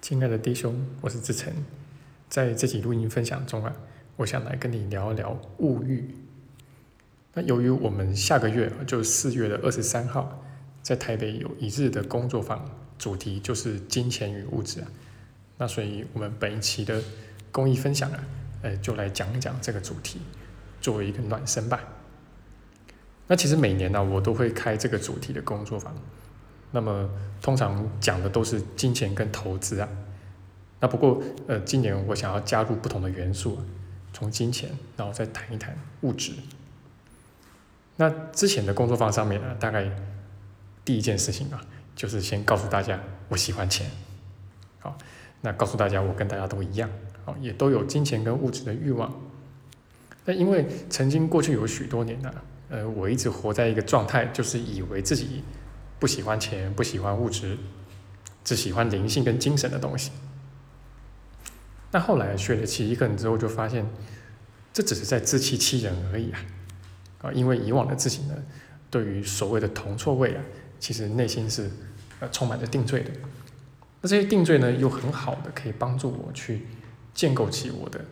亲爱的弟兄，我是志成，在这期录音分享中啊，我想来跟你聊一聊物欲。那由于我们下个月就四月的二十三号，在台北有一日的工作坊，主题就是金钱与物质啊。那所以我们本一期的公益分享啊，呃，就来讲一讲这个主题，作为一个暖身吧。那其实每年呢，我都会开这个主题的工作坊。那么通常讲的都是金钱跟投资啊，那不过呃今年我想要加入不同的元素，从金钱然后再谈一谈物质。那之前的工作坊上面呢，大概第一件事情啊，就是先告诉大家我喜欢钱，好，那告诉大家我跟大家都一样，好，也都有金钱跟物质的欲望。那因为曾经过去有许多年呢，呃，我一直活在一个状态，就是以为自己。不喜欢钱，不喜欢物质，只喜欢灵性跟精神的东西。那后来学了七一课之后，就发现这只是在自欺欺人而已啊！啊，因为以往的自己呢，对于所谓的铜错位啊，其实内心是呃充满着定罪的。那这些定罪呢，又很好的可以帮助我去建构起我的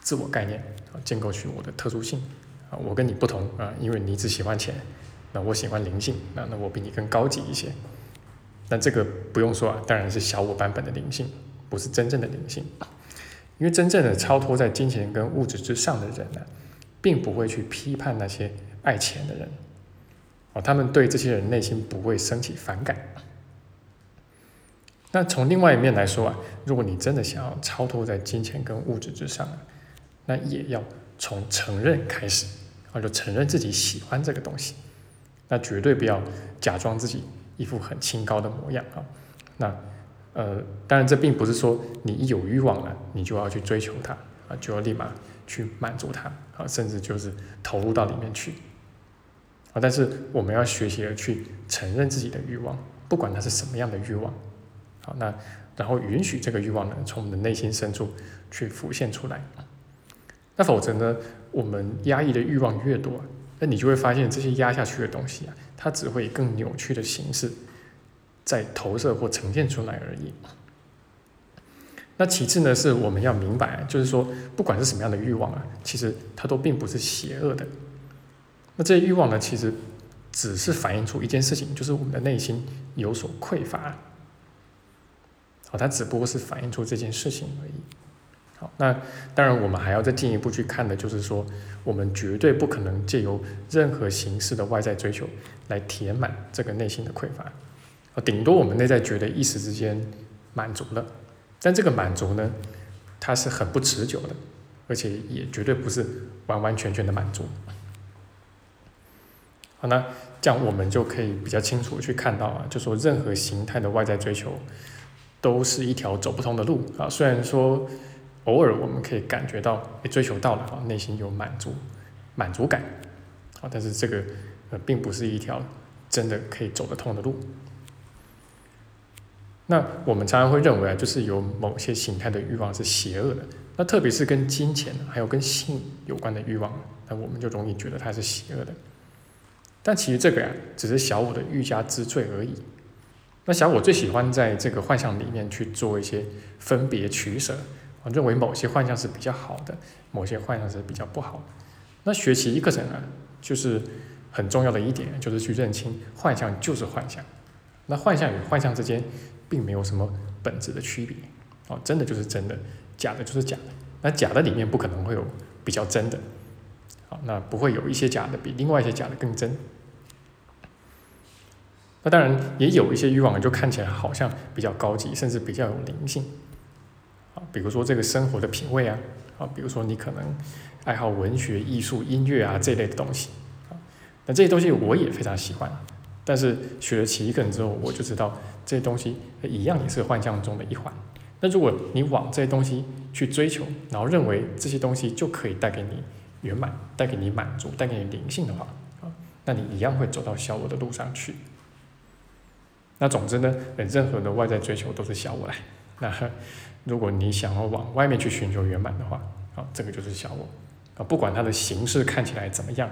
自我概念啊，建构起我的特殊性啊，我跟你不同啊，因为你只喜欢钱。那我喜欢灵性，那那我比你更高级一些。那这个不用说啊，当然是小我版本的灵性，不是真正的灵性。因为真正的超脱在金钱跟物质之上的人呢，并不会去批判那些爱钱的人。哦，他们对这些人内心不会升起反感。那从另外一面来说啊，如果你真的想要超脱在金钱跟物质之上，那也要从承认开始，啊，就承认自己喜欢这个东西。那绝对不要假装自己一副很清高的模样啊！那呃，当然这并不是说你一有欲望了，你就要去追求它啊，就要立马去满足它啊，甚至就是投入到里面去啊。但是我们要学习的去承认自己的欲望，不管它是什么样的欲望，好，那然后允许这个欲望呢从我们的内心深处去浮现出来。那否则呢，我们压抑的欲望越多。那你就会发现，这些压下去的东西啊，它只会以更扭曲的形式在投射或呈现出来而已。那其次呢，是我们要明白，就是说，不管是什么样的欲望啊，其实它都并不是邪恶的。那这些欲望呢，其实只是反映出一件事情，就是我们的内心有所匮乏。好，它只不过是反映出这件事情而已。好，那当然，我们还要再进一步去看的，就是说，我们绝对不可能借由任何形式的外在追求来填满这个内心的匮乏。啊，顶多我们内在觉得一时之间满足了，但这个满足呢，它是很不持久的，而且也绝对不是完完全全的满足。好，那这样我们就可以比较清楚去看到啊，就说任何形态的外在追求，都是一条走不通的路啊。虽然说。偶尔我们可以感觉到，哎，追求到了啊，内心有满足、满足感，啊，但是这个呃，并不是一条真的可以走得通的路。那我们常常会认为啊，就是有某些形态的欲望是邪恶的，那特别是跟金钱还有跟性有关的欲望，那我们就容易觉得它是邪恶的。但其实这个呀，只是小我的欲加之罪而已。那小我最喜欢在这个幻象里面去做一些分别取舍。我认为某些幻象是比较好的，某些幻象是比较不好的。那学习一课程啊，就是很重要的一点，就是去认清幻象就是幻象。那幻象与幻象之间并没有什么本质的区别，哦，真的就是真的，假的就是假的。那假的里面不可能会有比较真的，好，那不会有一些假的比另外一些假的更真。那当然也有一些欲望，就看起来好像比较高级，甚至比较有灵性。比如说这个生活的品味啊，啊，比如说你可能爱好文学、艺术、音乐啊这类的东西，啊，那这些东西我也非常喜欢，但是学了奇异课之后，我就知道这些东西一样也是幻象中的一环。那如果你往这些东西去追求，然后认为这些东西就可以带给你圆满、带给你满足、带给你灵性的话，啊，那你一样会走到小我的路上去。那总之呢，任何的外在追求都是小我来，那。如果你想要往外面去寻求圆满的话，啊，这个就是小我，啊，不管它的形式看起来怎么样，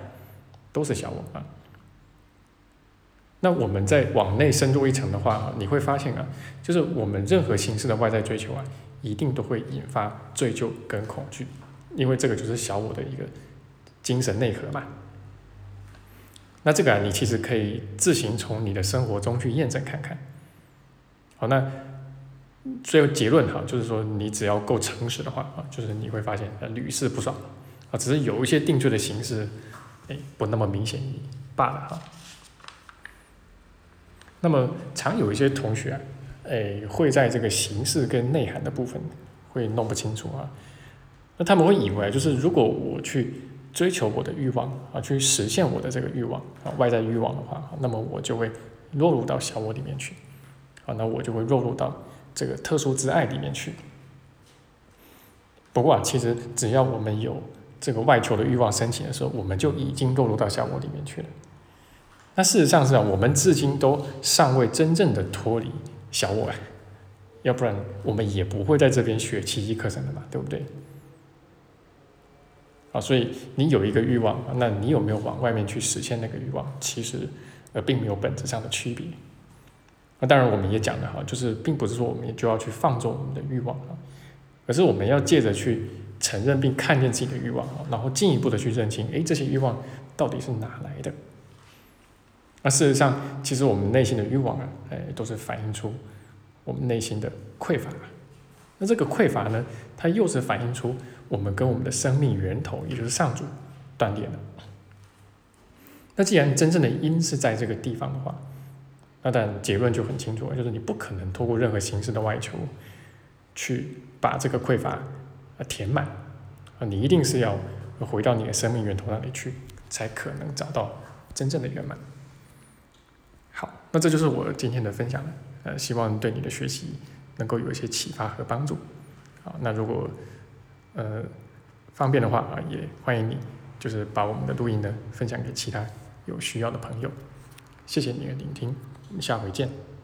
都是小我啊。那我们再往内深入一层的话，你会发现啊，就是我们任何形式的外在追求啊，一定都会引发罪疚跟恐惧，因为这个就是小我的一个精神内核嘛。那这个啊，你其实可以自行从你的生活中去验证看看。好，那最后结论哈，就是说你只要够诚实的话啊，就是你会发现屡试不爽啊，只是有一些定罪的形式，哎，不那么明显罢了哈。那么常有一些同学啊，哎，会在这个形式跟内涵的部分会弄不清楚啊。那他们会以为就是如果我去追求我的欲望啊，去实现我的这个欲望啊，外在欲望的话，那么我就会落入到小我里面去啊，那我就会落入到这个特殊之爱里面去。不过啊，其实只要我们有这个外求的欲望升起的时候，我们就已经落入到小我里面去了。那事实上是啊，我们至今都尚未真正的脱离小我，要不然我们也不会在这边学奇迹课程的嘛，对不对？啊，所以你有一个欲望，那你有没有往外面去实现那个欲望？其实呃，并没有本质上的区别。那当然，我们也讲了哈，就是并不是说我们就要去放纵我们的欲望啊，而是我们要借着去承认并看见自己的欲望啊，然后进一步的去认清，哎，这些欲望到底是哪来的？那事实上，其实我们内心的欲望啊，哎，都是反映出我们内心的匮乏。那这个匮乏呢，它又是反映出我们跟我们的生命源头，也就是上主断裂了。那既然真正的因是在这个地方的话，那但结论就很清楚，就是你不可能通过任何形式的外求去把这个匮乏啊填满啊，你一定是要回到你的生命源头那里去，才可能找到真正的圆满。好那这就是我今天的分享，呃，希望对你的学习能够有一些启发和帮助。好，那如果呃方便的话啊，也欢迎你就是把我们的录音呢分享给其他有需要的朋友。谢谢你的聆听，下回见。